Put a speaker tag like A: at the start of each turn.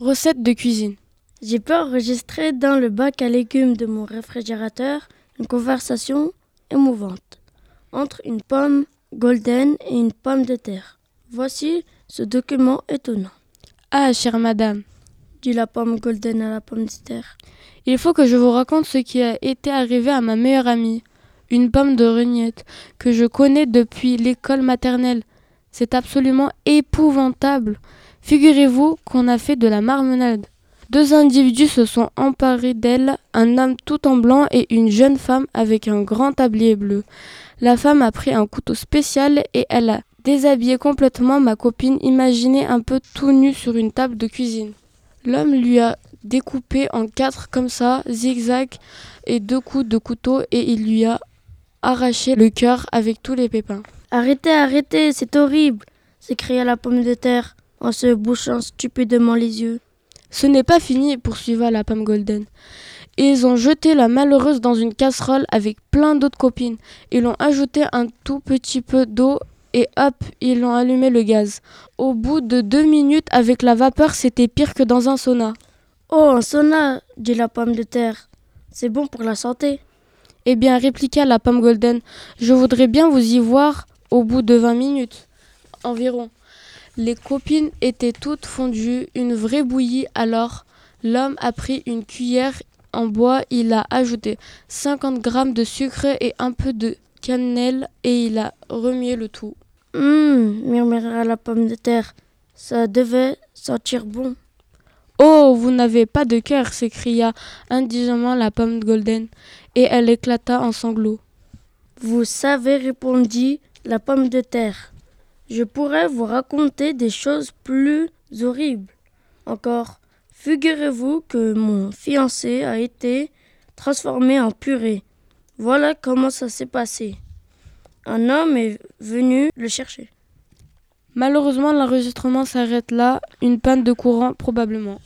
A: Recette de cuisine.
B: J'ai pu enregistrer dans le bac à légumes de mon réfrigérateur une conversation émouvante entre une pomme golden et une pomme de terre. Voici ce document étonnant.
A: Ah, chère madame,
B: dit la pomme golden à la pomme de terre.
A: Il faut que je vous raconte ce qui a été arrivé à ma meilleure amie, une pomme de regnette, que je connais depuis l'école maternelle. C'est absolument épouvantable. Figurez-vous qu'on a fait de la marmelade. Deux individus se sont emparés d'elle, un homme tout en blanc et une jeune femme avec un grand tablier bleu. La femme a pris un couteau spécial et elle a déshabillé complètement ma copine, imaginez un peu tout nu sur une table de cuisine. L'homme lui a découpé en quatre comme ça, zigzag et deux coups de couteau et il lui a arraché le cœur avec tous les pépins.
B: Arrêtez, arrêtez, c'est horrible s'écria la pomme de terre en se bouchant stupidement les yeux.
A: Ce n'est pas fini, poursuivit la pomme golden. Ils ont jeté la malheureuse dans une casserole avec plein d'autres copines. Ils ont ajouté un tout petit peu d'eau et hop, ils ont allumé le gaz. Au bout de deux minutes, avec la vapeur, c'était pire que dans un sauna.
B: Oh, un sauna, dit la pomme de terre. C'est bon pour la santé.
A: Eh bien, répliqua la pomme golden, je voudrais bien vous y voir au bout de vingt minutes environ. Les copines étaient toutes fondues, une vraie bouillie. Alors, l'homme a pris une cuillère en bois, il a ajouté 50 grammes de sucre et un peu de cannelle et il a remué le tout.
B: Hum, murmura la pomme de terre. Ça devait sentir bon.
A: Oh, vous n'avez pas de cœur s'écria indignement la pomme golden, et elle éclata en sanglots.
B: Vous savez, répondit la pomme de terre, je pourrais vous raconter des choses plus horribles. Encore, figurez-vous que mon fiancé a été transformé en purée. Voilà comment ça s'est passé. Un homme est venu le chercher.
A: Malheureusement, l'enregistrement s'arrête là, une panne de courant probablement.